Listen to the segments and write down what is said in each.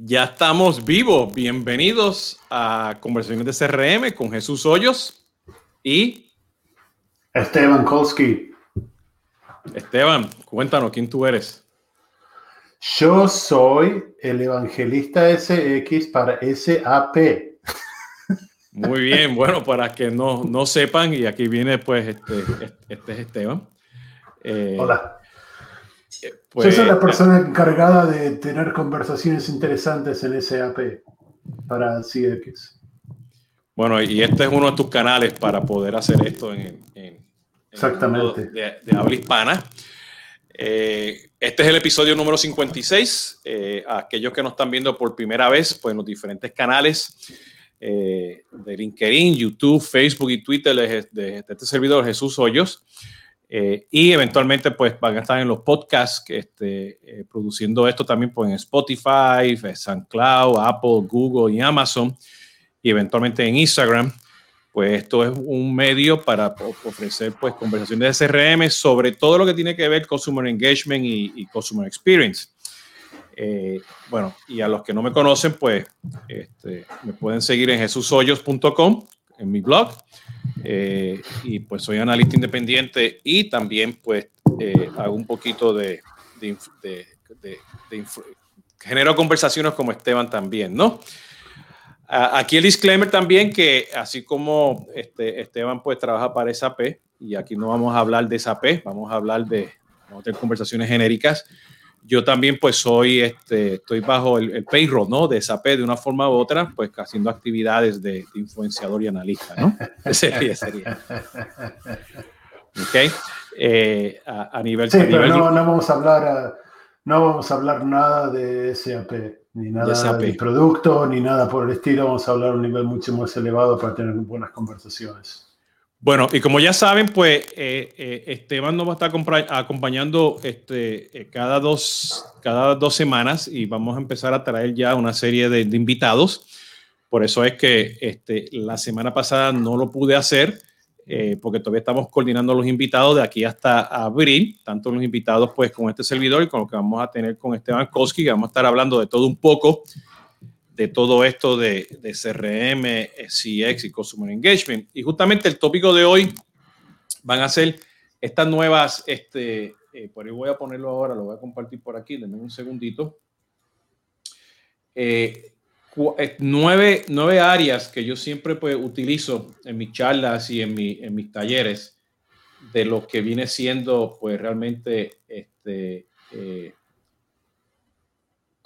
Ya estamos vivos. Bienvenidos a Conversaciones de CRM con Jesús Hoyos y Esteban Kolsky. Esteban, cuéntanos quién tú eres. Yo soy el evangelista SX para SAP. Muy bien, bueno, para que no, no sepan, y aquí viene pues este, este es Esteban. Eh, Hola. Pues, Yo soy la persona encargada de tener conversaciones interesantes en SAP para CX. Bueno, y este es uno de tus canales para poder hacer esto en, Exactamente. de, habla hispana. Eh, este es el episodio número 56. Eh, aquellos que nos están viendo por primera vez, pues en los diferentes canales eh, de LinkedIn, YouTube, Facebook y Twitter de, de este servidor Jesús Hoyos. Eh, y eventualmente pues van a estar en los podcasts este, eh, produciendo esto también pues, en Spotify, eh, SoundCloud, Apple, Google y Amazon y eventualmente en Instagram. Pues esto es un medio para ofrecer pues conversaciones de CRM sobre todo lo que tiene que ver con Customer Engagement y, y Customer Experience. bueno, y a los que no me conocen, pues este, me pueden seguir en jesushoyos.com, en mi blog. Eh, y pues soy analista independiente y también pues eh, hago un poquito de, de, de, genero conversaciones como Esteban también, ¿no? Aquí el disclaimer también que así como este, Esteban pues trabaja para SAP y aquí no vamos a hablar de SAP, vamos a hablar de, vamos a tener conversaciones genéricas yo también pues soy, este, estoy bajo el, payroll, ¿no? De SAP de una forma u otra, pues haciendo actividades de, influenciador y analista, ¿no? sería, sería. Ok. Eh, a, nivel... Sí, pero no, no, vamos a hablar, no vamos a hablar nada de SAP, ni nada de, de producto, ni nada por el estilo. Vamos a hablar a un nivel mucho más elevado para tener buenas conversaciones. Bueno, y como ya saben, pues eh, eh, Esteban nos va a estar acompañando este, eh, cada, dos, cada dos semanas y vamos a empezar a traer ya una serie de, invitados. Por eso es que este, la semana pasada no lo pude hacer porque todavía estamos coordinando los invitados de aquí hasta abril, tanto los invitados pues con este servidor y con lo que vamos a tener con Esteban Koski, que vamos a estar hablando de todo un poco de todo esto de, de, CRM, CX y Customer Engagement. Y justamente el tópico de hoy van a ser estas nuevas, este, eh, por ahí voy a ponerlo ahora, lo voy a compartir por aquí, denme un segundito. Eh, eh, nueve, nueve, áreas que yo siempre pues, utilizo en mis charlas y en, mi, en mis talleres de lo que viene siendo pues realmente este,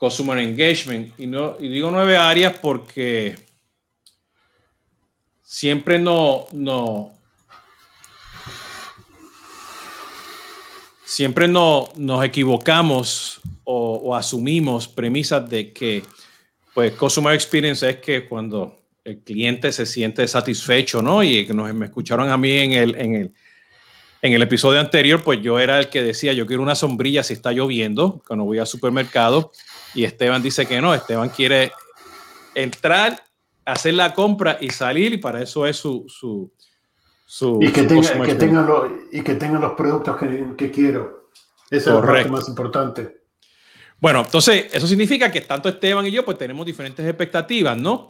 Customer Engagement. Y, no, y digo nueve áreas porque siempre no, no, siempre no, nos equivocamos o, asumimos premisas de que pues Customer Experience es que cuando el cliente se siente satisfecho, ¿no? Y que nos, me escucharon a mí en el, en el, en el episodio anterior, pues yo era el que decía, yo quiero una sombrilla si está lloviendo, cuando voy al supermercado y Esteban dice que no, Esteban quiere entrar, hacer la compra y salir y para eso es su... su, y, que tenga, que tengan y que tengan los productos que, que quiero. Eso es lo más importante. Bueno, entonces eso significa que tanto Esteban y yo pues tenemos diferentes expectativas, ¿no?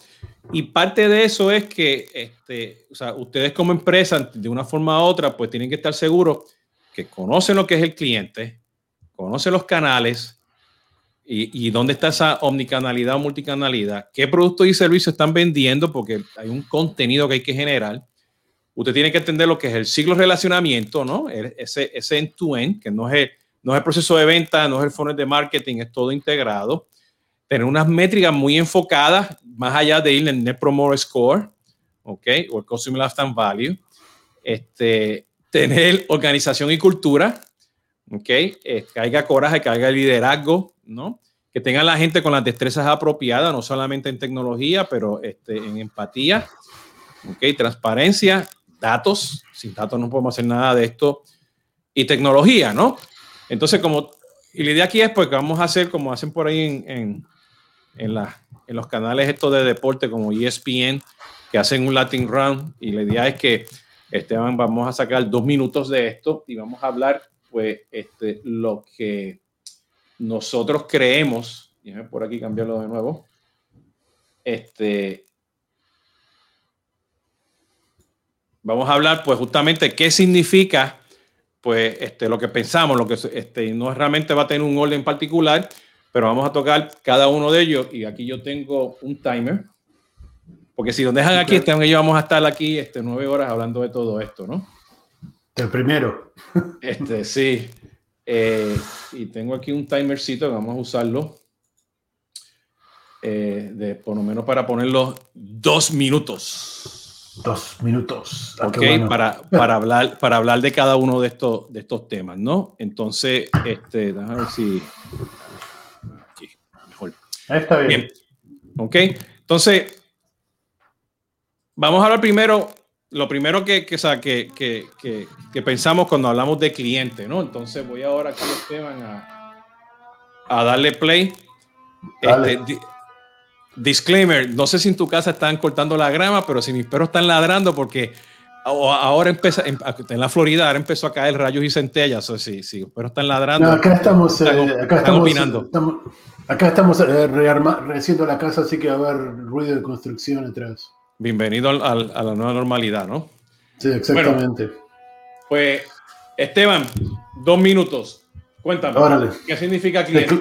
Y parte de eso es que este, o sea, ustedes como empresa, de una forma u otra, pues tienen que estar seguros que conocen lo que es el cliente, conocen los canales, y, dónde está esa omnicanalidad o multicanalidad, qué productos y servicios están vendiendo, porque hay un contenido que hay que generar. Usted tiene que entender lo que es el ciclo de relacionamiento, ¿no? Ese, ese end-to-end, que no es, el, no es el proceso de venta, no es el funnel de marketing, es todo integrado. Tener unas métricas muy enfocadas, más allá de ir en Net Promoter Score, ¿ok? O el Customer Lifetime Value. Este, tener organización y cultura, ¿ok? Eh, haya coraje, que haya liderazgo, ¿no? Que tenga la gente con las destrezas apropiadas, no solamente en tecnología, pero este, en empatía, ¿ok? Transparencia, datos, sin datos no podemos hacer nada de esto, y tecnología, ¿no? Entonces, como, y la idea aquí es pues vamos a hacer como hacen por ahí en, en, en, la, en los canales estos de deporte como ESPN, que hacen un Latin Round, y la idea es que Esteban, vamos a sacar dos minutos de esto y vamos a hablar pues este, lo que nosotros creemos déjame por aquí cambiarlo de nuevo. Este, vamos a hablar pues justamente qué significa pues este, lo que pensamos, lo que este, no realmente va a tener un orden particular, pero vamos a tocar cada uno de ellos y aquí yo tengo un timer, porque si lo dejan aquí, este, ellos vamos a estar aquí este, nueve horas hablando de todo esto, ¿no? El primero. Este, sí. Eh, y tengo aquí un timercito que vamos a usarlo. Eh, de por lo menos para ponerlo dos minutos. Dos minutos. Ah, ok, para, para, hablar, para hablar de cada uno de estos, de estos temas, ¿no? Entonces, este, déjame ver si. Aquí, mejor. está bien. Ok, entonces, vamos a hablar primero. Lo primero que, que, que, que, que pensamos cuando hablamos de cliente, ¿no? Entonces, voy ahora aquí, Esteban, a, a darle play. Este, Disclaimer, no sé si en tu casa están cortando la grama, pero si mis perros están ladrando porque ahora empieza, en, la Florida ahora empezó a caer rayos y centellas, o sí, sí, pero están ladrando. acá estamos, eh, acá estamos, opinando. acá estamos eh, rehaciendo la casa, así que va a haber ruido de construcción atrás. Bienvenido a la nueva normalidad, ¿no? Sí, exactamente. pues, Esteban, dos minutos. Cuéntame, ¿qué significa cliente?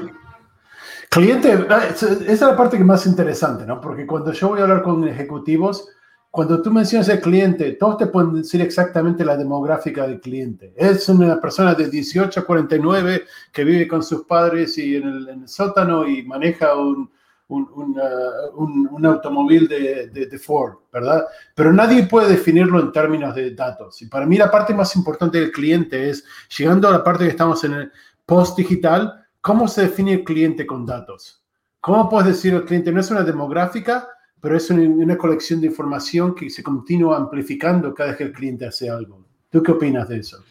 Cliente, ah, esa es la parte que más interesante, ¿no? Porque cuando yo voy a hablar con ejecutivos, cuando tú mencionas el cliente, todos te pueden decir exactamente la demográfica del cliente. Es una persona de 18 a 49 que vive con sus padres y en el, sótano y maneja un, un, un, automóvil de, de, Ford, ¿verdad? Pero nadie puede definirlo en términos de datos. Y para mí la parte más importante del cliente es, llegando a la parte que estamos en el post-digital, ¿Cómo se define el cliente con datos? ¿Cómo puedes decir el cliente no es una demográfica, pero es una, colección de información que se continúa amplificando cada vez que el cliente hace algo? ¿Tú qué opinas de eso?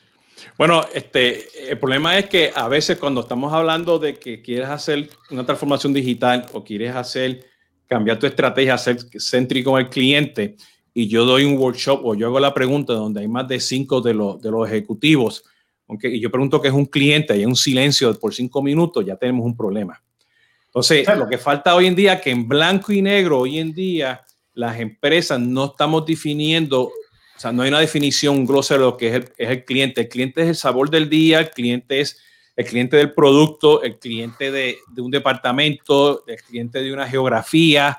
Bueno, este, el problema es que a veces cuando estamos hablando de que quieres hacer una transformación digital o quieres hacer, cambiar tu estrategia, ser céntrico el cliente, y yo doy un workshop o yo hago la pregunta donde hay más de cinco de, los, de los ejecutivos y yo pregunto que es un cliente y hay un silencio por cinco minutos, ya tenemos un problema. Entonces, lo que falta hoy en día, que en blanco y negro, hoy en día, las empresas no estamos definiendo, o sea, no hay una definición grosera de lo que es el, cliente. El cliente es el sabor del día, el cliente es el cliente del producto, el cliente de, un departamento, el cliente de una geografía,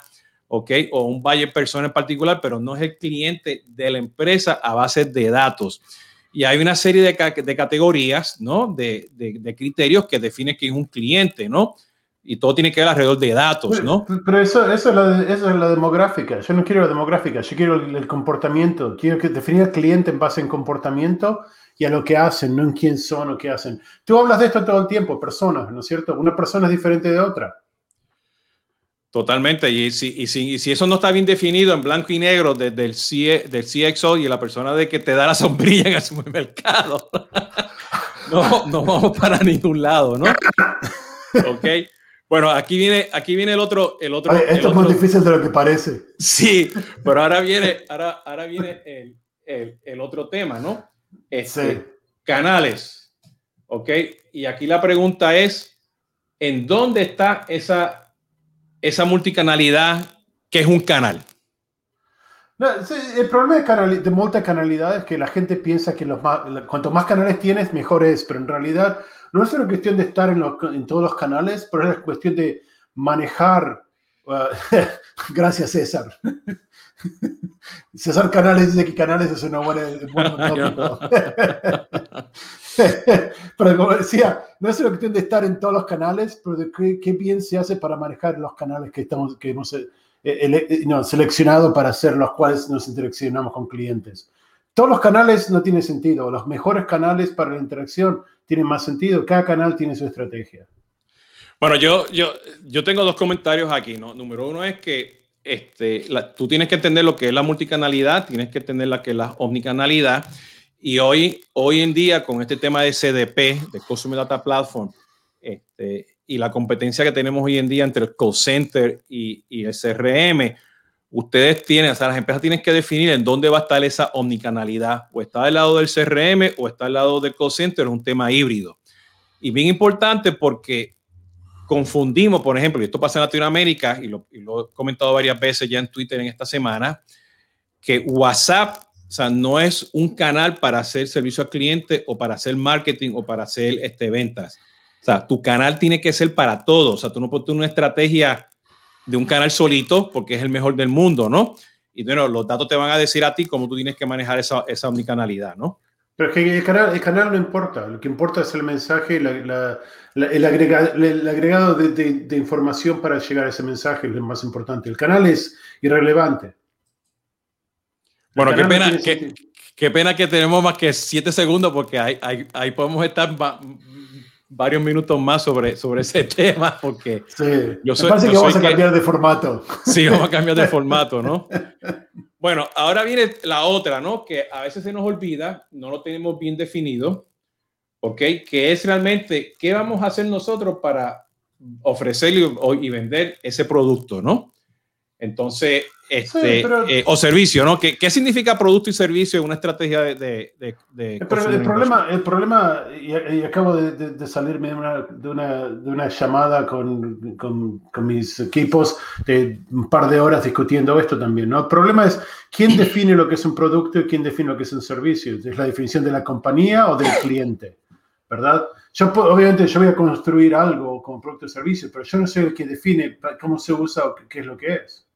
¿ok? O un valle persona en particular, pero no es el cliente de la empresa a base de datos. Y hay una serie de, categorías, ¿no? De, de, criterios que definen que es un cliente, ¿no? Y todo tiene que ver alrededor de datos, ¿no? Pero, eso, eso, es la, eso, es la, demográfica. Yo no quiero la demográfica, yo quiero el, comportamiento. Quiero que definir al cliente en base en comportamiento y a lo que hacen, no en quién son o qué hacen. Tú hablas de esto todo el tiempo, personas, ¿no es cierto? Una persona es diferente de otra. Totalmente. Y si, y, si, y si, eso no está bien definido en blanco y negro desde el, C, del CXO y la persona de que te da la sombrilla en el supermercado, no, no vamos para ningún lado, ¿no? Ok. Bueno, aquí viene, aquí viene el otro. El otro esto es más difícil de lo que parece. Sí, pero ahora viene, ahora, ahora viene el, el, el otro tema, ¿no? Este, sí. Canales. Ok. Y aquí la pregunta es: ¿en dónde está esa esa multicanalidad, que es un canal? el problema de, de multicanalidad es que la gente piensa que los más, cuanto más canales tienes, mejor es, pero en realidad no es una cuestión de estar en, en todos los canales, pero es cuestión de manejar. Uh, gracias, César. César Canales dice que Canales es una buena, pero como decía, no es una cuestión de estar en todos los canales, pero de qué, bien se hace para manejar los canales que, estamos, que hemos eh, eh, no, seleccionado para ser los cuales nos interaccionamos con clientes. Todos los canales no tienen sentido. Los mejores canales para la interacción tienen más sentido. Cada canal tiene su estrategia. Bueno, yo, yo, yo tengo dos comentarios aquí. ¿no? Número uno es que este, tú tienes que entender lo que es la multicanalidad, tienes que entender la que la omnicanalidad. Y hoy, hoy en día, con este tema de CDP, de Customer Data Platform, este, y la competencia que tenemos hoy en día entre el call center y, y, el CRM, ustedes tienen, o sea, las empresas tienen que definir en dónde va a estar esa omnicanalidad. O está del lado del CRM o está al lado del call center, es un tema híbrido. Y bien importante porque confundimos, por ejemplo, y esto pasa en Latinoamérica, y lo, he comentado varias veces ya en Twitter en esta semana, que WhatsApp o sea, no es un canal para hacer servicio al cliente o para hacer marketing o para hacer este, ventas. O sea, tu canal tiene que ser para todos. O sea, tú no puedes una estrategia de un canal solito porque es el mejor del mundo, ¿no? Y bueno, los datos te van a decir a ti cómo tú tienes que manejar esa, esa omnicanalidad, ¿no? Pero es que el canal, el canal no importa, lo que importa es el mensaje, la, el, agregado, el, agregado de, de, de, información para llegar a ese mensaje es lo más importante. El canal es irrelevante. Bueno, qué pena, qué, qué, pena que tenemos más que siete segundos porque ahí, ahí, ahí podemos estar varios minutos más sobre, sobre ese tema porque sí. yo soy, Me parece que vamos a cambiar que, de formato. Sí, vamos a cambiar de formato, ¿no? Bueno, ahora viene la otra, ¿no? Que a veces se nos olvida, no lo tenemos bien definido, ¿ok? Que es realmente qué vamos a hacer nosotros para ofrecer y, y vender ese producto, ¿no? Entonces, este, sí, pero, eh, o servicio, ¿no? ¿Qué, ¿Qué, significa producto y servicio en una estrategia de... de, de el, el problema, el problema y, y acabo de, salirme de una, de una, de una llamada con, con, con, mis equipos de un par de horas discutiendo esto también, ¿no? El problema es quién define lo que es un producto y quién define lo que es un servicio. ¿Es la definición de la compañía o del cliente? ¿Verdad? Yo, obviamente, yo voy a construir algo como producto o servicio, pero yo no soy el que define cómo se usa o qué es lo que es.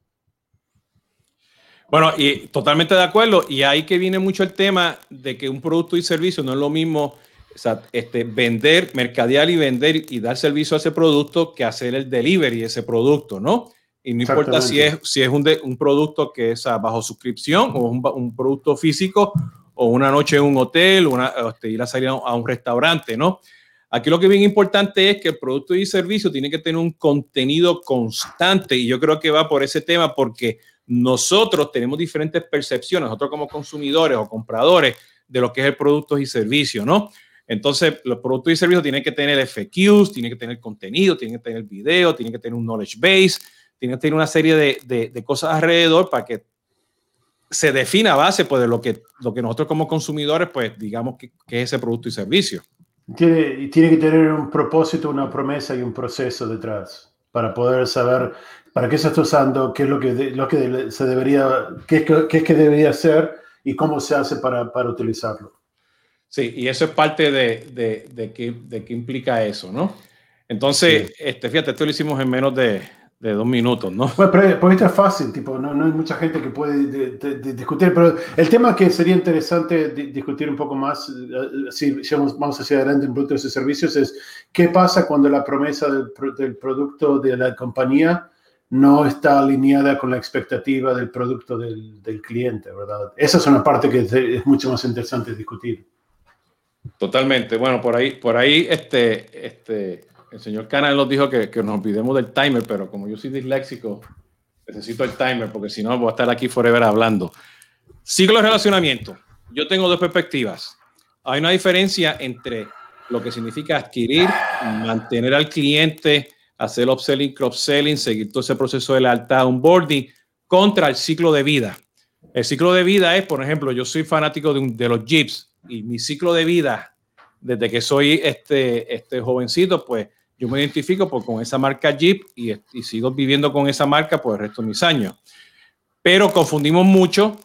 Bueno, y totalmente de acuerdo. Y ahí que viene mucho el tema de que un producto y servicio no es lo mismo o sea, este, vender, mercadear y vender y dar servicio a ese producto que hacer el delivery de ese producto, ¿no? Y no importa si es, si es un, de, un producto que es bajo suscripción o un, un, producto físico o una noche en un hotel, una, este, ir a salir a un restaurante, ¿no? Aquí lo que es bien importante es que el producto y servicio tiene que tener un contenido constante y yo creo que va por ese tema porque nosotros tenemos diferentes percepciones, nosotros como consumidores o compradores, de lo que es el producto y servicio, ¿no? Entonces, los productos y servicios tienen que tener FQs, tienen que tener contenido, tienen que tener video, tienen que tener un knowledge base, tienen que tener una serie de, de, de cosas alrededor para que se defina a base pues, de lo que, lo que nosotros como consumidores, pues digamos que, que es ese producto y servicio. Tiene, tiene que tener un propósito, una promesa y un proceso detrás para poder saber para qué se está usando, qué es lo que, lo que se debería, qué, qué, es que debería hacer y cómo se hace para, para utilizarlo. Sí, y eso es parte de, de, de, qué, de qué implica eso, ¿no? Entonces, sí. este, fíjate, esto lo hicimos en menos de, de dos minutos, ¿no? Bueno, pero, pero esto es fácil, tipo, no, no hay mucha gente que puede de, de, de discutir, pero el tema que sería interesante discutir un poco más, uh, si vamos hacia adelante en productos y servicios, es qué pasa cuando la promesa del, del producto de la compañía no está alineada con la expectativa del producto del, cliente, ¿verdad? Esa es una parte que es mucho más interesante discutir. Totalmente. Bueno, por ahí, por ahí, este, este, el señor Canal nos dijo que, que nos olvidemos del timer, pero como yo soy disléxico, necesito el timer porque si no voy a estar aquí forever hablando. Ciclo de relacionamiento. Yo tengo dos perspectivas. Hay una diferencia entre lo que significa adquirir, mantener al cliente, hacer upselling, cross-selling, seguir todo ese proceso de lealtad, onboarding, contra el ciclo de vida. El ciclo de vida es, por ejemplo, yo soy fanático de, un, de los Jeeps y mi ciclo de vida, desde que soy este, este jovencito, pues yo me identifico con esa marca Jeep y, y, sigo viviendo con esa marca por el resto de mis años. Pero confundimos mucho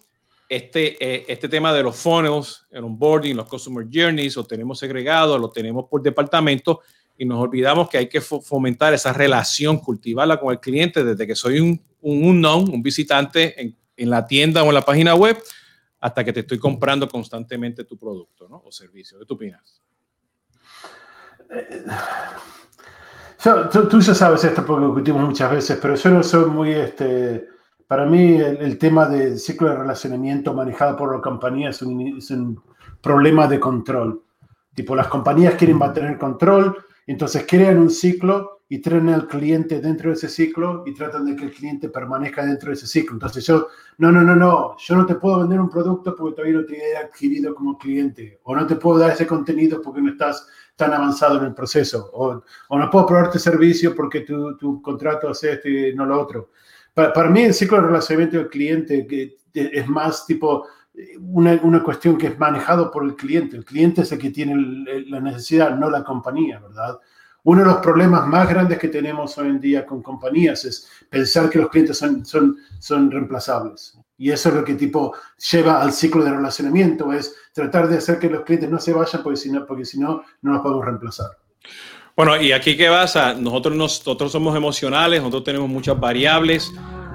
este, eh, este tema de los funnels, el onboarding, los customer journeys, lo tenemos segregado, lo tenemos por departamento y nos olvidamos que hay que fomentar esa relación, cultivarla con el cliente desde que soy un, un unknown, un visitante en, en, la tienda o en la página web, hasta que te estoy comprando constantemente tu producto ¿no? o servicio. ¿Qué tú opinas? Yo, tú, tú, ya sabes esto porque discutimos muchas veces, pero yo no soy muy, este, para mí el, el tema del ciclo de relacionamiento manejado por la compañía es un, es un problema de control. Tipo, las compañías quieren mantener control, entonces crean un ciclo y traen al cliente dentro de ese ciclo y tratan de que el cliente permanezca dentro de ese ciclo. Entonces yo, no, no, no, no, yo no te puedo vender un producto porque todavía no te he adquirido como cliente, o no te puedo dar ese contenido porque no estás tan avanzado en el proceso, o, o no puedo probarte servicio porque tu, tu contrato hace esto y no lo otro. Para, para, mí el ciclo de relacionamiento del cliente es más tipo una, una, cuestión que es manejado por el cliente. El cliente es el que tiene el, la necesidad, no la compañía, ¿verdad? Uno de los problemas más grandes que tenemos hoy en día con compañías es pensar que los clientes son, son, son reemplazables. Y eso es lo que tipo lleva al ciclo de relacionamiento, es tratar de hacer que los clientes no se vayan porque si no, porque si no, no los podemos reemplazar. Bueno, y aquí qué pasa, nosotros, nosotros somos emocionales, nosotros tenemos muchas variables,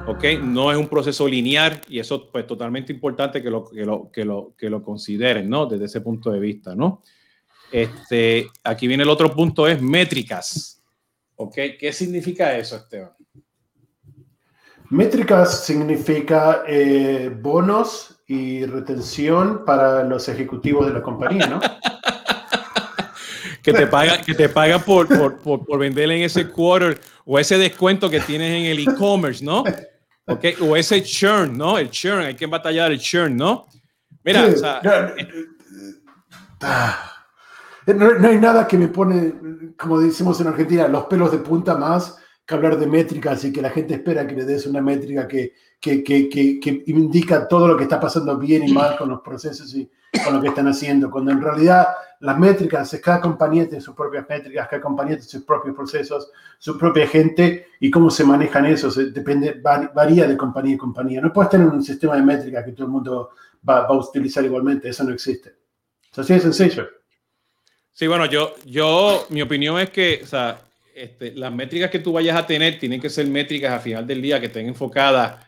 ¿ok? No es un proceso lineal y eso pues totalmente importante que lo, que lo, que lo, que lo consideren, ¿no? Desde ese punto de vista, ¿no? Este, aquí viene el otro punto, es métricas. ¿Ok? ¿Qué significa eso, Esteban? Métricas significa eh, bonos y retención para los ejecutivos de la compañía, ¿no? que te pagan que te paga por, por, por, vender en ese quarter o ese descuento que tienes en el e-commerce, ¿no? Okay, o ese churn, ¿no? El churn, hay que batallar el churn, ¿no? Mira, o sea, ah. No, hay nada que me pone, como decimos en Argentina, los pelos de punta más que hablar de métricas y que la gente espera que le des una métrica que, que, que, que, indica todo lo que está pasando bien y mal con los procesos y con lo que están haciendo, cuando en realidad las métricas, cada compañía tiene sus propias métricas, cada compañía tiene sus propios procesos, su propia gente y cómo se manejan esos, depende, varía de compañía a compañía. No puedes tener un sistema de métricas que todo el mundo va, va a utilizar igualmente, eso no existe. Es así de sencillo. Sí, bueno, yo, yo, mi opinión es que, o sea, este, las métricas que tú vayas a tener tienen que ser métricas a final del día que estén enfocadas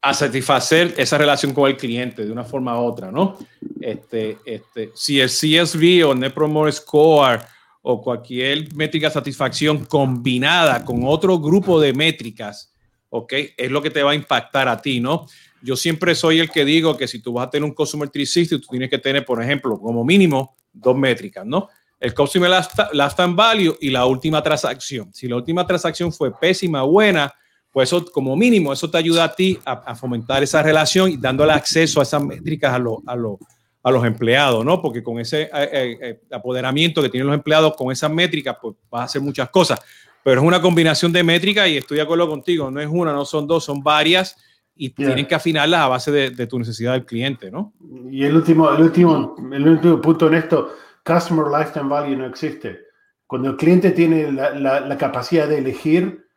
a satisfacer esa relación con el cliente de una forma u otra, ¿no? Este, este, si el CSV o Net Promoter Score o cualquier métrica de satisfacción combinada con otro grupo de métricas, ¿ok? Es lo que te va a impactar a ti, ¿no? Yo siempre soy el que digo que si tú vas a tener un Customer 360, tú tienes que tener, por ejemplo, como mínimo dos métricas, ¿no? El Customer Lifetime Value y la última transacción. Si la última transacción fue pésima, buena, pues eso como mínimo, eso te ayuda a ti a, fomentar esa relación y dándole acceso a esas métricas a, a, los empleados, ¿no? Porque con ese eh, eh, eh, apoderamiento que tienen los empleados con esas métricas, pues vas a hacer muchas cosas. Pero es una combinación de métricas y estoy de acuerdo contigo, no es una, no son dos, son varias y tienen que afinarlas a base de, tu necesidad del cliente, ¿no? Y el último, el último, el último punto en esto, Customer Lifetime Value no existe. Cuando el cliente tiene la, la, capacidad de elegir,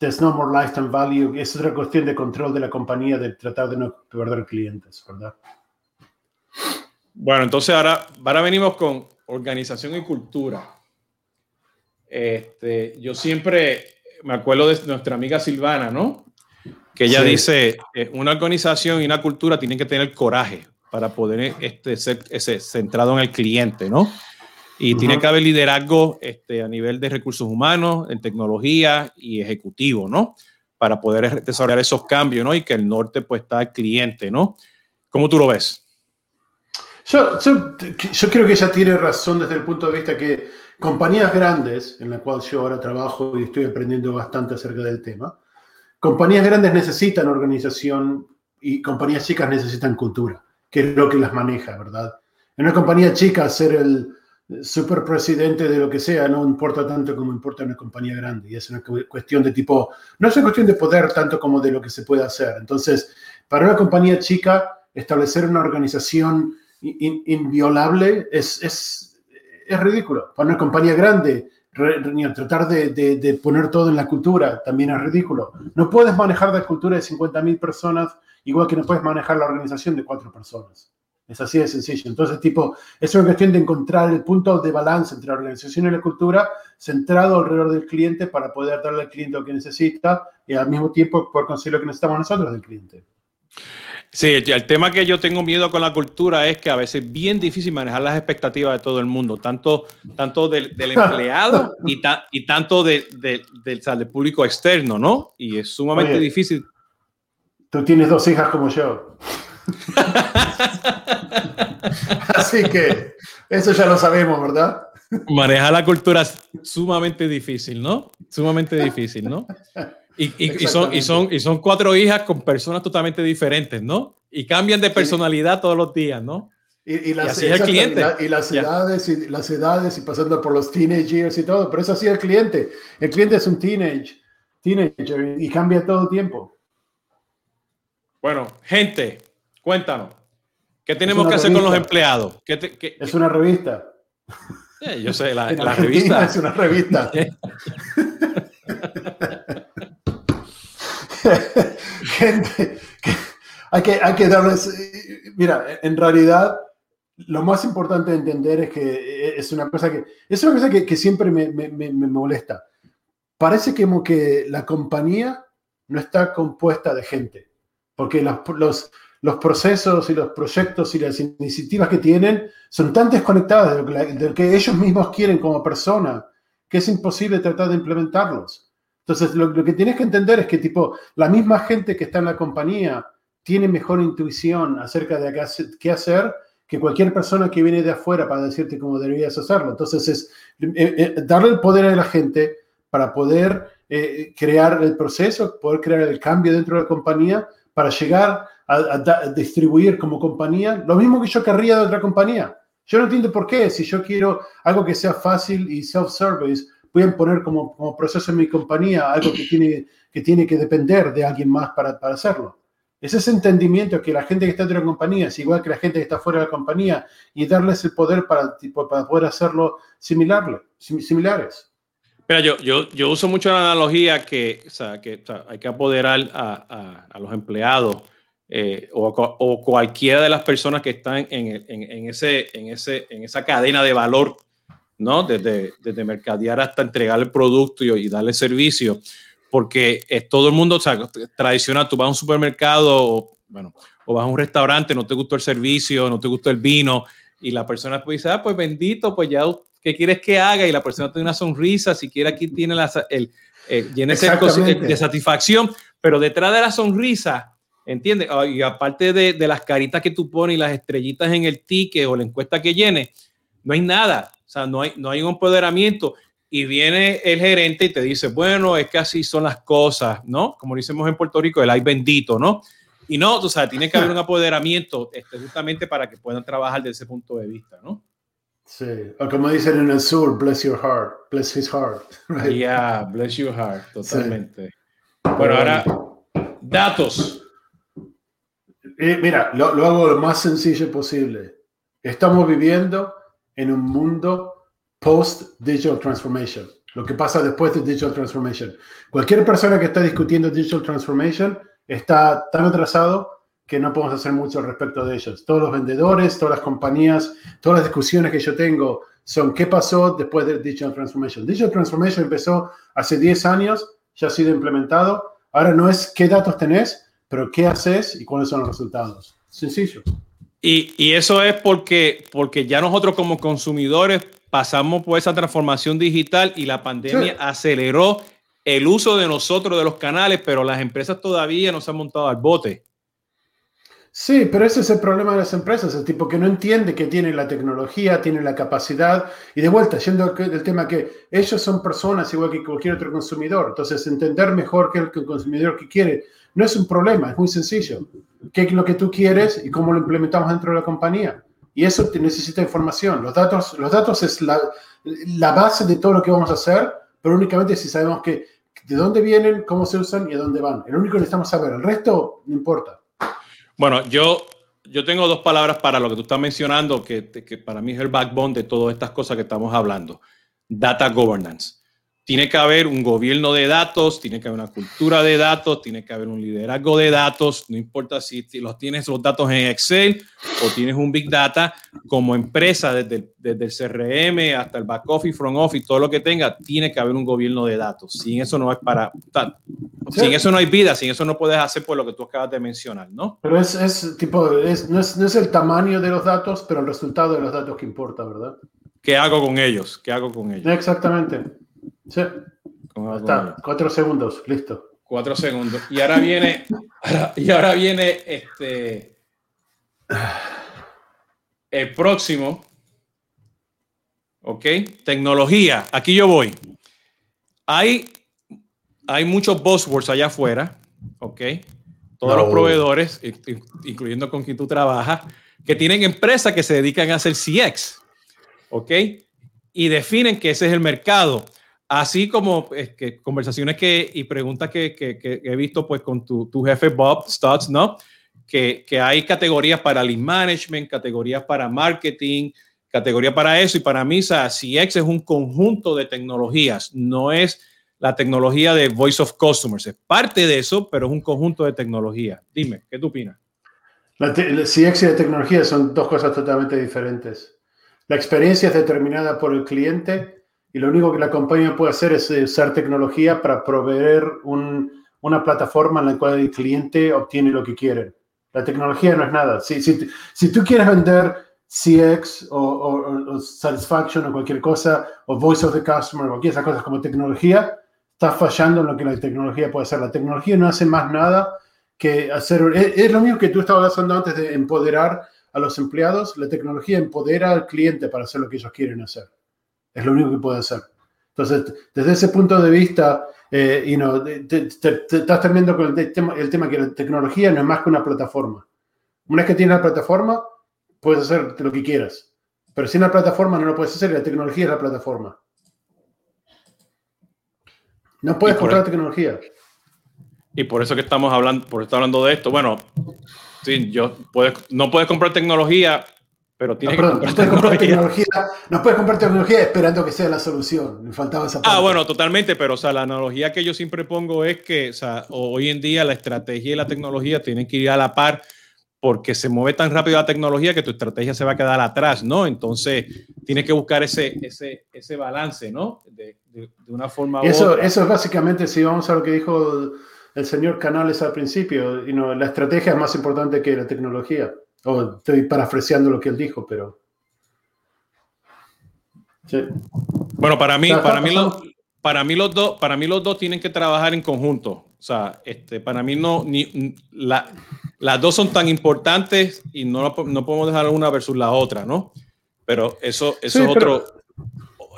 there's no more lifetime value. Es otra cuestión de control de la compañía, de tratar de no perder clientes, ¿verdad? Bueno, entonces ahora, ahora venimos con organización y cultura. Este, yo siempre me acuerdo de nuestra amiga Silvana, ¿no? que ella dice, eh, una organización y una cultura tienen que tener coraje para poder este, ser ese, centrado en el cliente, ¿no? Y tiene que haber liderazgo este, a nivel de recursos humanos, en tecnología y ejecutivo, ¿no? Para poder desarrollar esos cambios, ¿no? Y que el norte pues está cliente, ¿no? ¿Cómo tú lo ves? Yo, yo, creo que ella tiene razón desde el punto de vista que compañías grandes, en la cual yo ahora trabajo y estoy aprendiendo bastante acerca del tema, Compañías grandes necesitan organización y compañías chicas necesitan cultura, que es lo que las maneja, ¿verdad? En una compañía chica, ser el superpresidente de lo que sea no importa tanto como importa una compañía grande. Y es una cuestión de tipo, no es una cuestión de poder tanto como de lo que se puede hacer. Entonces, para una compañía chica, establecer una organización inviolable es, es, es ridículo. Para una compañía grande, tratar de, poner todo en la cultura también es ridículo. No puedes manejar la cultura de 50.000 personas igual que no puedes manejar la organización de cuatro personas. Es así de sencillo. Entonces, tipo, es una cuestión de encontrar el punto de balance entre la organización y la cultura centrado alrededor del cliente para poder darle al cliente lo que necesita y al mismo tiempo por conseguir lo que necesitamos nosotros del cliente. Sí, el tema que yo tengo miedo con la cultura es que a veces es bien difícil manejar las expectativas de todo el mundo, tanto, tanto del, empleado y, y tanto del, público externo, ¿no? Y es sumamente difícil. Tú tienes dos hijas como yo. Así que eso ya lo sabemos, ¿verdad? Manejar la cultura es sumamente difícil, ¿no? Sumamente difícil, ¿no? Y, son, y, son, y son cuatro hijas con personas totalmente diferentes, ¿no? Y cambian de personalidad todos los días, ¿no? Y, las, así el cliente. Y, las edades y las edades y pasando por los teenagers y todo, pero eso así el cliente. El cliente es un teenage, teenager y cambia todo el tiempo. Bueno, gente, cuéntanos. ¿Qué tenemos que hacer con los empleados? es una revista. yo sé, la, la revista. Es una revista. Gente, hay, que, hay que darles. Mira, en realidad, lo más importante de entender es que es una cosa que, es una cosa que, que siempre me, me, me, molesta. Parece como que la compañía no está compuesta de gente, porque los, los, los procesos y los proyectos y las iniciativas que tienen son tan desconectadas de lo que, ellos mismos quieren como persona que es imposible tratar de implementarlos. Entonces, lo, lo, que tienes que entender es que, tipo, la misma gente que está en la compañía tiene mejor intuición acerca de qué hacer que cualquier persona que viene de afuera para decirte cómo deberías hacerlo. Entonces, es eh, eh, darle el poder a la gente para poder eh, crear el proceso, poder crear el cambio dentro de la compañía, para llegar a, a, a distribuir como compañía lo mismo que yo querría de otra compañía. Yo no entiendo por qué, si yo quiero algo que sea fácil y self-service, voy a poner como, como, proceso en mi compañía algo que tiene que, tiene que depender de alguien más para, para hacerlo. Es ese entendimiento que la gente que está dentro de la compañía es igual que la gente que está fuera de la compañía y darles el poder para, tipo, para poder hacerlo similar, similares. Mira, yo, yo, yo uso mucho la analogía que, o sea, que o sea, hay que apoderar a, a, a los empleados eh, o, o, cualquiera de las personas que están en, en, en, ese, en, ese, en esa cadena de valor, ¿no? Desde, desde mercadear hasta entregar el producto y, y darle servicio, porque es todo el mundo, o sea, tradicional, tú vas a un supermercado, o, bueno, o vas a un restaurante, no te gustó el servicio, no te gustó el vino, y la persona pues dice, ah, pues bendito, pues ya, ¿qué quieres que haga? Y la persona tiene una sonrisa, si quiere aquí tiene la, el, el, llena ese de satisfacción, pero detrás de la sonrisa ¿Entiendes? Ah, y aparte de, de, las caritas que tú pones y las estrellitas en el ticket o la encuesta que llene, no hay nada. O sea, no hay, no hay un empoderamiento. Y viene el gerente y te dice, bueno, es que así son las cosas, ¿no? Como decimos en Puerto Rico, el ay bendito, ¿no? Y no, o sea, tiene que haber un apoderamiento este, justamente para que puedan trabajar desde ese punto de vista, ¿no? Sí, o como dicen en el sur, bless your heart, bless his heart. Right? Yeah, bless your heart, totalmente. Sí. Bueno, ahora, datos. Mira, lo, hago lo más sencillo posible. Estamos viviendo en un mundo post-digital transformation. Lo que pasa después de digital transformation. Cualquier persona que está discutiendo digital transformation está tan atrasado que no podemos hacer mucho respecto de ellos. Todos los vendedores, todas las compañías, todas las discusiones que yo tengo son qué pasó después de digital transformation. Digital transformation empezó hace 10 años, ya ha sido implementado. Ahora no es qué datos tenés, pero qué haces y cuáles son los resultados. Sencillo. Y, y, eso es porque, porque ya nosotros como consumidores pasamos por esa transformación digital y la pandemia sí. aceleró el uso de nosotros de los canales, pero las empresas todavía no se han montado al bote. Sí, pero ese es el problema de las empresas, el tipo que no entiende que tiene la tecnología, tiene la capacidad, y de vuelta, yendo del tema que ellos son personas igual que cualquier otro consumidor, entonces entender mejor que el consumidor que quiere no es un problema, es muy sencillo. ¿Qué es lo que tú quieres y cómo lo implementamos dentro de la compañía? Y eso te necesita información. Los datos, los datos es la, base de todo lo que vamos a hacer, pero únicamente si sabemos que, de dónde vienen, cómo se usan y a dónde van. El único que necesitamos saber, el resto no importa. Bueno, yo, yo tengo dos palabras para lo que tú estás mencionando, que, que para mí es el backbone de todas estas cosas que estamos hablando. Data governance tiene que haber un gobierno de datos, tiene que haber una cultura de datos, tiene que haber un liderazgo de datos, no importa si los tienes los datos en Excel o tienes un Big Data, como empresa, desde, desde el CRM hasta el back office, front office, todo lo que tenga, tiene que haber un gobierno de datos. Sin eso no es para, sí. sin eso no hay vida, sin eso no puedes hacer por lo que tú acabas de mencionar, ¿no? Pero es, es tipo, es, no, es, no es el tamaño de los datos, pero el resultado de los datos que importa, ¿verdad? ¿Qué hago con ellos? ¿Qué hago con ellos? Exactamente. Sí. Está, cuatro segundos, listo. Cuatro segundos. Y ahora viene, ahora, y ahora viene este, el próximo. Ok, tecnología. Aquí yo voy. Hay, hay muchos buzzwords allá afuera. Ok, todos no. los proveedores, incluyendo con quien tú trabajas, que tienen empresas que se dedican a hacer CX. Ok, y definen que ese es el mercado Así como es que conversaciones que, y preguntas que, que, que, he visto pues con tu, jefe Bob Stutz, ¿no? Que, que, hay categorías para lead management, categorías para marketing, categoría para eso y para mí CX es un conjunto de tecnologías, no es la tecnología de Voice of Customers, es parte de eso, pero es un conjunto de tecnologías. Dime, ¿qué tú opinas? La, CX y la tecnología son dos cosas totalmente diferentes. La experiencia es determinada por el cliente y lo único que la compañía puede hacer es usar tecnología para proveer una plataforma en la cual el cliente obtiene lo que quiere. La tecnología no es nada. Si, si, si tú quieres vender CX o, Satisfaction o cualquier cosa, o Voice of the Customer, o cualquier esas cosas como tecnología, estás fallando en lo que la tecnología puede hacer. La tecnología no hace más nada que hacer. Es, lo mismo que tú estabas hablando antes de empoderar a los empleados. La tecnología empodera al cliente para hacer lo que ellos quieren hacer. Es lo único que puede hacer. Entonces, desde ese punto de vista, eh, you know, te, estás terminando con el tema, el tema que la tecnología no es más que una plataforma. Una vez que tienes la plataforma, puedes hacer lo que quieras. Pero sin la plataforma no lo puedes hacer la tecnología es la plataforma. No puedes comprar tecnología. Y por eso que estamos hablando, por estar hablando de esto. Bueno, sí, yo puedes, no puedes comprar tecnología, pero tienes que comprar, tecnología. No puedes comprar tecnología esperando que sea la solución. Me faltaba esa ah, parte. Ah, bueno, totalmente, pero o sea, la analogía que yo siempre pongo es que o sea, hoy en día la estrategia y la tecnología tienen que ir a la par porque se mueve tan rápido la tecnología que tu estrategia se va a quedar atrás, ¿no? Entonces, tienes que buscar ese, ese, ese balance, ¿no? De, de, una forma eso, Eso es básicamente, si vamos a lo que dijo el señor Canales al principio, y no, la estrategia es más importante que la tecnología. O estoy parafraseando lo que él dijo, pero... Sí. Bueno, para mí, para mí, para mí los dos, para mí los dos tienen que trabajar en conjunto. O sea, este, para mí no, ni la, las dos son tan importantes y no, no podemos dejar una versus la otra, ¿no? Pero eso, eso es otro.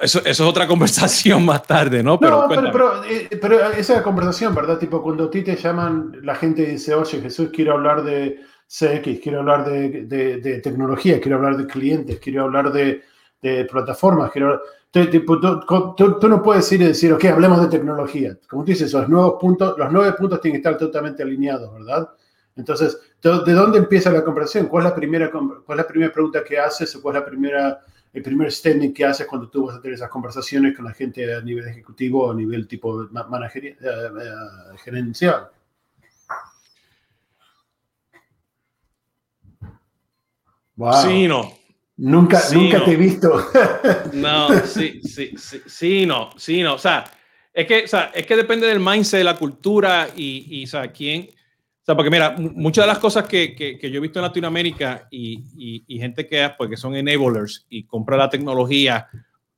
Eso, eso, es otra conversación más tarde, ¿no? Pero, pero, eh, pero, esa conversación, ¿verdad? Tipo, cuando a ti te llaman, la gente dice, oye, Jesús, quiero hablar de CX, quiero hablar de, de, de tecnología, quiero hablar de clientes, quiero hablar de, de plataformas, quiero... Tipo, tú, tú, no puedes ir y decir, ok, hablemos de tecnología. Como tú dices, los nuevos puntos, los nueve puntos tienen que estar totalmente alineados, ¿verdad? Entonces, ¿de dónde empieza la conversación? ¿Cuál es la primera, cuál es la primera pregunta que haces o cuál es la primera, el primer statement que haces cuando tú vas a tener esas conversaciones con la gente a nivel ejecutivo o a nivel tipo managerial, eh, eh, gerencial? Wow. Sí, no. Nunca, nunca te he visto. no, sí, sí, sí, sí, no, sí, no. O sea, es que, o sea, es que depende del mindset, de la cultura y, y o sea, quién o sea, porque mira, muchas de las cosas que, que, yo he visto en Latinoamérica y, y, gente que, pues, que son enablers y compra la tecnología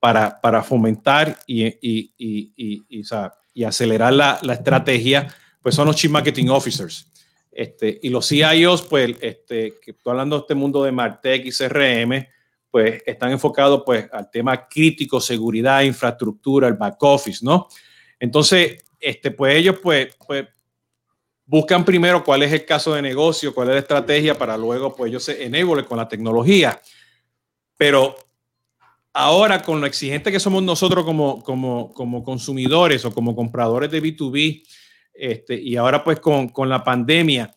para, para fomentar y, y o sea, acelerar la, la, estrategia, pues son los Chief Marketing Officers. Este, y los CIOs, pues, este, que estoy hablando de este mundo de Martech y CRM, pues están enfocados pues, al tema crítico, seguridad, infraestructura, el back office, ¿no? Entonces, este, pues ellos pues, pues buscan primero cuál es el caso de negocio, cuál es la estrategia para luego pues ellos se enable con la tecnología. Pero ahora con lo exigente que somos nosotros como, como, como consumidores o como compradores de B2B, este, y ahora pues con, con la pandemia,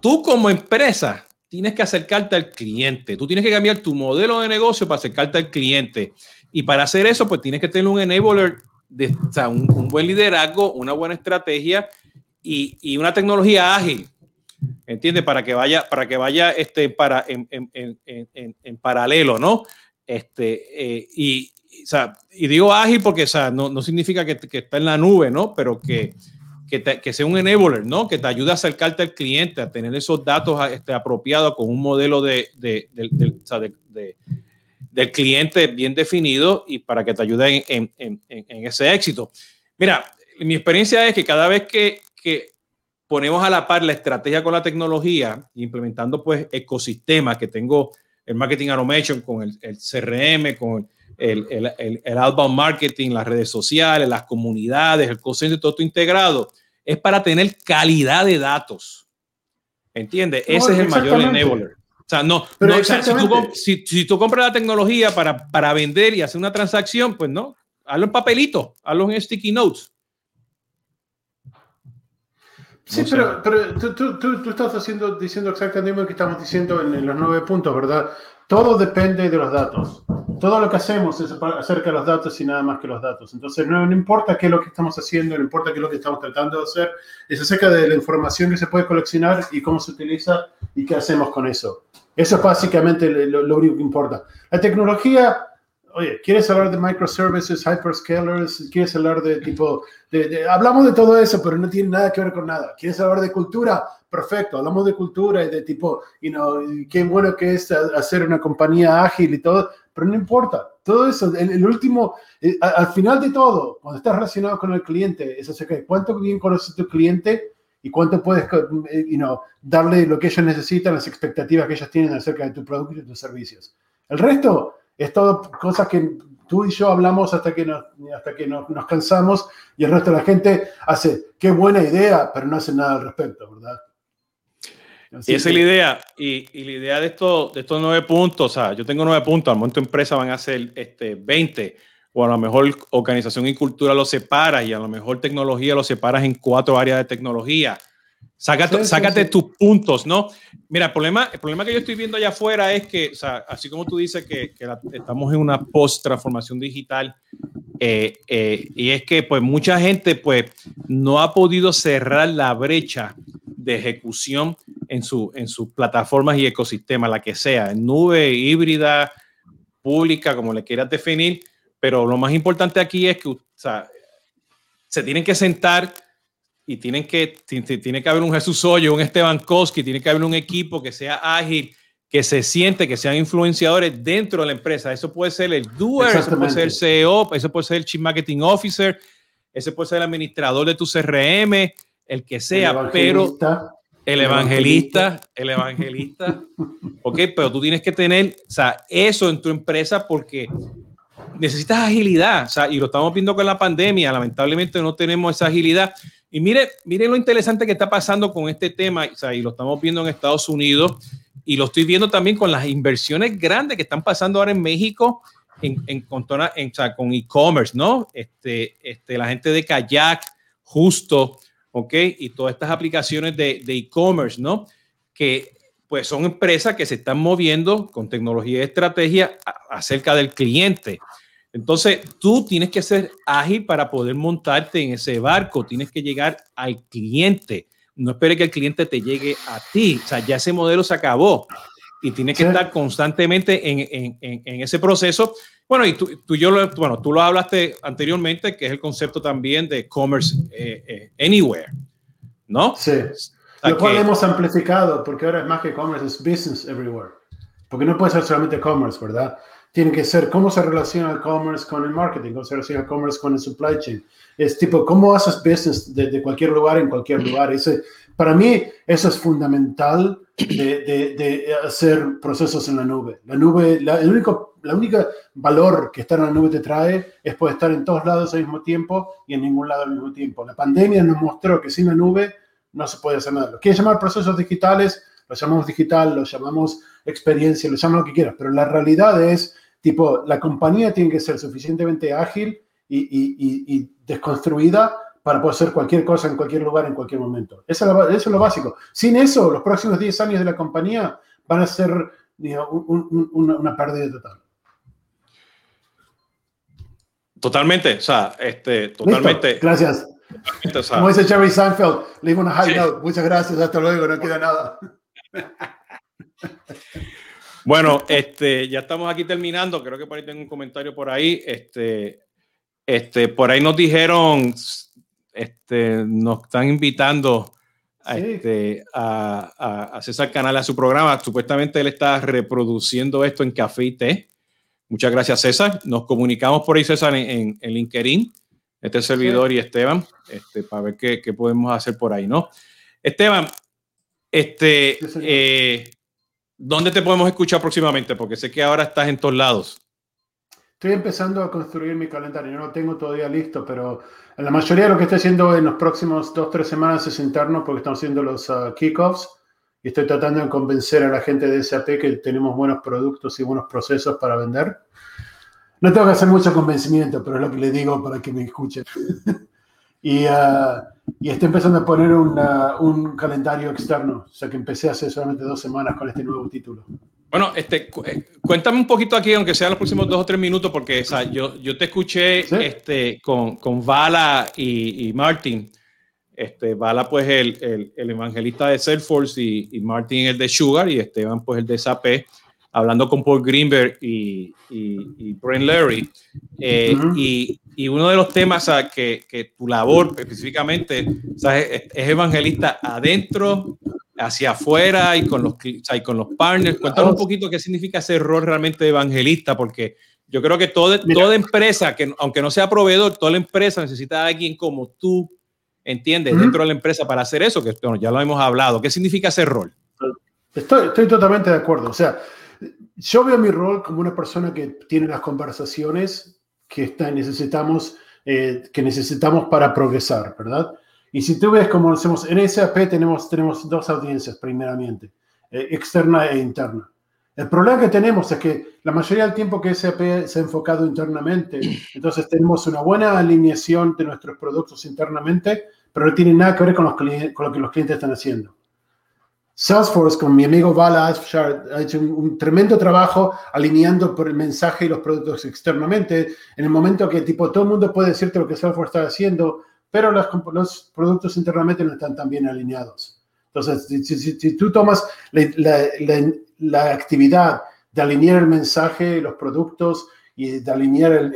tú como empresa tienes que acercarte al cliente, tú tienes que cambiar tu modelo de negocio para acercarte al cliente. Y para hacer eso, pues tienes que tener un enabler, de, o sea, un, un buen liderazgo, una buena estrategia y, una tecnología ágil, ¿entiendes? Para que vaya, para que vaya este, para, en, en, en, en paralelo, ¿no? Este, eh, y, o sea, y digo ágil porque o sea, no, no significa que, que, está en la nube, ¿no? Pero que, que, que, sea un enabler, ¿no? Que te ayude a acercarte al cliente, a tener esos datos este, apropiados con un modelo de, de, de, del cliente bien definido y para que te ayude en, en, en, ese éxito. Mira, mi experiencia es que cada vez que, que ponemos a la par la estrategia con la tecnología, implementando pues ecosistemas que tengo el marketing automation con el, CRM, con el, el, el, outbound marketing, las redes sociales, las comunidades, el consenso, todo esto integrado, es para tener calidad de datos. ¿Entiendes? Ese es el mayor enabler. O sea, no, no si, tú, si, si, tú, compras la tecnología para, para vender y hacer una transacción, pues no, hazlo en papelito, hazlo en sticky notes. Sí, pero, pero tú, tú, tú, estás haciendo, diciendo exactamente lo que estamos diciendo en, los nueve puntos, ¿verdad? todo depende de los datos. Todo lo que hacemos es acerca de los datos y nada más que los datos. Entonces, no, importa qué es lo que estamos haciendo, no importa qué es lo que estamos tratando de hacer, es acerca de la información que se puede coleccionar y cómo se utiliza y qué hacemos con eso. Eso es básicamente lo, único que importa. La tecnología oye, ¿quieres hablar de microservices, hyperscalers? ¿Quieres hablar de tipo, de, hablamos de todo eso, pero no tiene nada que ver con nada. ¿Quieres hablar de cultura? Perfecto, hablamos de cultura y de tipo, you know, qué bueno que es hacer una compañía ágil y todo, pero no importa. Todo eso, el, último, eh, al final de todo, cuando estás relacionado con el cliente, es acerca de cuánto bien conoces tu cliente y cuánto puedes eh, you know, darle lo que ellos necesitan, las expectativas que ellos tienen acerca de tu producto y tus servicios. El resto, es todo cosas que tú y yo hablamos hasta que, nos, hasta que nos, cansamos y el resto de la gente hace, qué buena idea, pero no hace nada al respecto, ¿verdad? Y esa es la idea. Y, la idea de, esto, de estos nueve puntos, o sea, yo tengo nueve puntos, al momento empresa van a ser este, 20, o a lo mejor organización y cultura lo separa y a lo mejor tecnología lo separas en cuatro áreas de tecnología. Sácate, sácate tus puntos, ¿no? Mira, el problema, el problema que yo estoy viendo allá afuera es que, o sea, así como tú dices que, que estamos en una post-transformación digital, eh, eh, y es que pues mucha gente pues no ha podido cerrar la brecha de ejecución en, su, en sus plataformas y ecosistemas, la que sea, en nube, híbrida, pública, como le quieras definir, pero lo más importante aquí es que o sea, se tienen que sentar y tienen que, tiene que haber un Jesús Hoyo, un Esteban Koski, tiene que haber un equipo que sea ágil, que se siente, que sean influenciadores dentro de la empresa. Eso puede ser el doer, eso puede ser el CEO, eso puede ser el Chief Marketing Officer, ese puede ser el administrador de tu CRM, el que sea, pero el evangelista, el evangelista, ok, pero tú tienes que tener, o sea, eso en tu empresa porque necesitas agilidad, o sea, y lo estamos viendo con la pandemia, lamentablemente no tenemos esa agilidad. Y mire, mire lo interesante que está pasando con este tema, y lo estamos viendo en Estados Unidos y lo estoy viendo también con las inversiones grandes que están pasando ahora en México en, en, con, con e-commerce, ¿no? Este, este, la gente de Kayak, justo, ¿ok? Y todas estas aplicaciones de e-commerce, ¿no? Que pues son empresas que se están moviendo con tecnología y estrategia acerca del cliente. Entonces, tú tienes que ser ágil para poder montarte en ese barco, tienes que llegar al cliente. No espere que el cliente te llegue a ti. O sea, ya ese modelo se acabó y tienes que estar constantemente en, en, en, ese proceso. Bueno, y tú, tú, yo lo, bueno, tú lo hablaste anteriormente, que es el concepto también de commerce eh, eh, anywhere, ¿no? Sí. Lo cual hemos amplificado, porque ahora es más que commerce, es business everywhere. Porque no puede ser solamente commerce, ¿verdad? tiene que ser cómo se relaciona el commerce con el marketing, cómo se relaciona el commerce con el supply chain. Es tipo, cómo haces business de, cualquier lugar en cualquier lugar. Ese, para mí, eso es fundamental de, hacer procesos en la nube. La nube, el único, la única valor que estar en la nube te trae es poder estar en todos lados al mismo tiempo y en ningún lado al mismo tiempo. La pandemia nos mostró que sin la nube no se puede hacer nada. Lo quieres llamar procesos digitales, lo llamamos digital, lo llamamos experiencia, lo llamamos lo que quieras, pero la realidad es Tipo, la compañía tiene que ser suficientemente ágil y, desconstruida para poder hacer cualquier cosa en cualquier lugar, en cualquier momento. Eso es, lo, básico. Sin eso, los próximos 10 años de la compañía van a ser una, pérdida total. Totalmente, o sea, este, totalmente. Gracias. Como dice Jerry Seinfeld, leave on a high note. Muchas gracias, hasta luego, no queda nada. Bueno, este, ya estamos aquí terminando. Creo que por ahí tengo un comentario por ahí. Este, este, por ahí nos dijeron, este, nos están invitando a, este, a, a, César Canal a su programa. Supuestamente él está reproduciendo esto en Café y Té. Muchas gracias, César. Nos comunicamos por ahí, César, en, en, LinkedIn. Este servidor y Esteban, este, para ver qué, qué, podemos hacer por ahí, ¿no? Esteban, este, eh, ¿Dónde te podemos escuchar próximamente? Porque sé que ahora estás en todos lados. Estoy empezando a construir mi calendario. No lo tengo todavía listo, pero la mayoría de lo que estoy haciendo en los próximos dos, tres semanas es interno porque estamos haciendo los uh, kickoffs y estoy tratando de convencer a la gente de SAP que tenemos buenos productos y buenos procesos para vender. No tengo que hacer mucho convencimiento, pero es lo que le digo para que me escuchen. y uh, y estoy empezando a poner un calendario externo, o sea que empecé hace solamente dos semanas con este nuevo título. Bueno, este, eh, cuéntame un poquito aquí, aunque sean los próximos dos o tres minutos, porque yo, yo te escuché este, con, con Vala y, y Martin. Este, Vala, pues, el, el, evangelista de Salesforce y, y, Martin el de Sugar y Esteban, pues, el de SAP, hablando con Paul Greenberg y, y, Brent Larry. Eh, y, y, uno de los temas que, que, tu labor específicamente es, es, evangelista adentro hacia afuera y con los, o con los partners. Cuéntanos un poquito qué significa ese rol realmente de evangelista, porque yo creo que toda, toda empresa, que aunque no sea proveedor, toda la empresa necesita a alguien como tú, ¿entiendes? Dentro de la empresa para hacer eso, que ya lo hemos hablado. ¿Qué significa ese rol? Estoy, estoy totalmente de acuerdo. O sea, yo veo mi rol como una persona que tiene las conversaciones que está, necesitamos, eh, que necesitamos para progresar, ¿verdad? Y si tú ves como hacemos en SAP, tenemos, tenemos dos audiencias primeramente, eh, externa e interna. El problema que tenemos es que la mayoría del tiempo que SAP se ha enfocado internamente, entonces tenemos una buena alineación de nuestros productos internamente, pero no tiene nada que ver con, los con lo que los clientes están haciendo. Salesforce, con mi amigo Vala ha hecho un, tremendo trabajo alineando por el mensaje y los productos externamente. En el momento que tipo todo el mundo puede decirte lo que Salesforce está haciendo, pero los, productos internamente no están tan bien alineados. Entonces, si, tú tomas la, la, actividad de alinear el mensaje, los productos y de alinear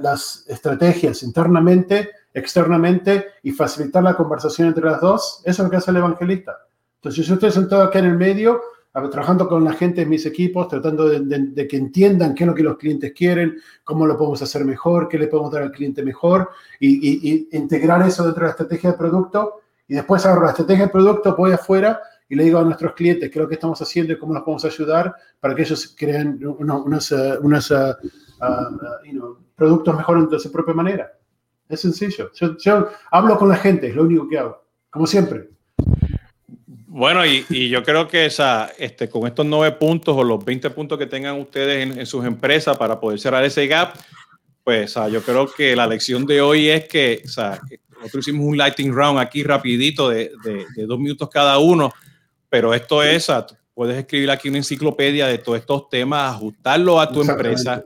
las estrategias internamente, externamente y facilitar la conversación entre las dos, eso es lo que hace el evangelista. Entonces, yo estoy sentado acá en el medio, trabajando con la gente en mis equipos, tratando de, que entiendan qué es lo que los clientes quieren, cómo lo podemos hacer mejor, qué le podemos dar al cliente mejor y, integrar eso dentro de la estrategia de producto. Y después agarro la estrategia de producto, voy afuera y le digo a nuestros clientes qué es lo que estamos haciendo y cómo los podemos ayudar para que ellos creen unos, uh, unos uh, uh, productos mejor de su propia manera. Es sencillo. yo hablo con la gente, es lo único que hago, como siempre. Bueno, y, yo creo que esa, este, con estos nueve puntos o los 20 puntos que tengan ustedes en, sus empresas para poder cerrar ese gap, pues yo creo que la lección de hoy es que nosotros hicimos un lighting round aquí rapidito de, dos minutos cada uno, pero esto es, puedes escribir aquí una enciclopedia de todos estos temas, ajustarlo a tu empresa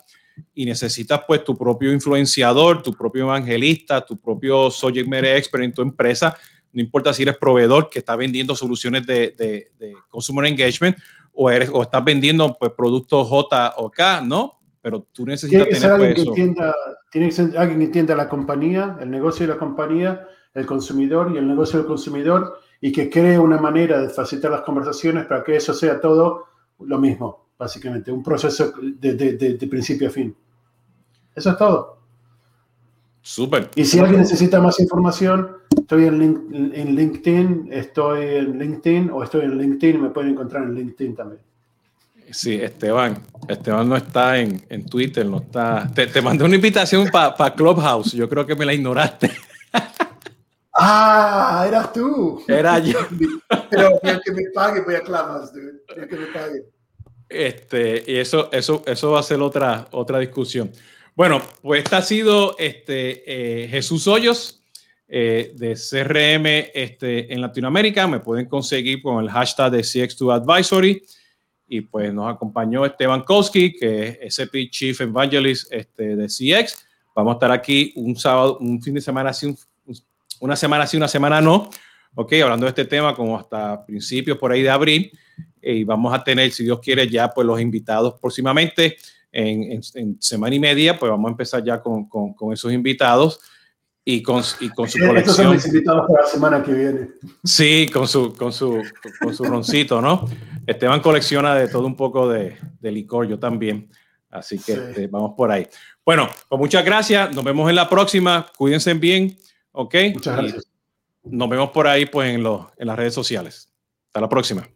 y necesitas pues tu propio influenciador, tu propio evangelista, tu propio subject matter expert en tu empresa no importa si eres proveedor que está vendiendo soluciones de, de, consumer engagement o, eres, o estás vendiendo pues, productos J o K, ¿no? Pero tú necesitas tiene tener alguien pues, que entienda, Tiene que ser alguien que entienda la compañía, el negocio de la compañía, el consumidor y el negocio del consumidor y que cree una manera de facilitar las conversaciones para que eso sea todo lo mismo, básicamente, un proceso de, de, de principio a fin. Eso es todo. Súper. Y si alguien necesita más información, estoy en, en, LinkedIn, estoy en LinkedIn o estoy en LinkedIn y me pueden encontrar en LinkedIn también. Sí, Esteban. Esteban no está en, en Twitter, no está. Te, te mandé una invitación para Clubhouse. Yo creo que me la ignoraste. Ah, eras tú. Era yo. Pero el que me pague, voy a Clubhouse, dude. El que me pague. Este, y eso, eso, eso va a ser otra, otra discusión. Bueno, pues esta ha sido este, eh, Jesús Hoyos eh, de CRM este, en Latinoamérica. Me pueden conseguir con el hashtag de CX2 Advisory. Y pues nos acompañó Esteban Kowski, que es SP Chief Evangelist este, de CX. Vamos a estar aquí un sábado, un fin de semana así, una semana así, una semana no. Ok, hablando de este tema como hasta principios por ahí de abril. Y vamos a tener, si Dios quiere, ya pues los invitados próximamente en, semana y media, pues vamos a empezar ya con, con, esos invitados y con, y con su colección. Estos son mis invitados para la semana que viene. Sí, con su, con su, con su roncito, ¿no? Esteban colecciona de todo un poco de, de licor, yo también. Así que este, vamos por ahí. Bueno, pues muchas gracias. Nos vemos en la próxima. Cuídense bien. ¿Ok? Muchas gracias. nos vemos por ahí pues en, los, en las redes sociales. Hasta la próxima.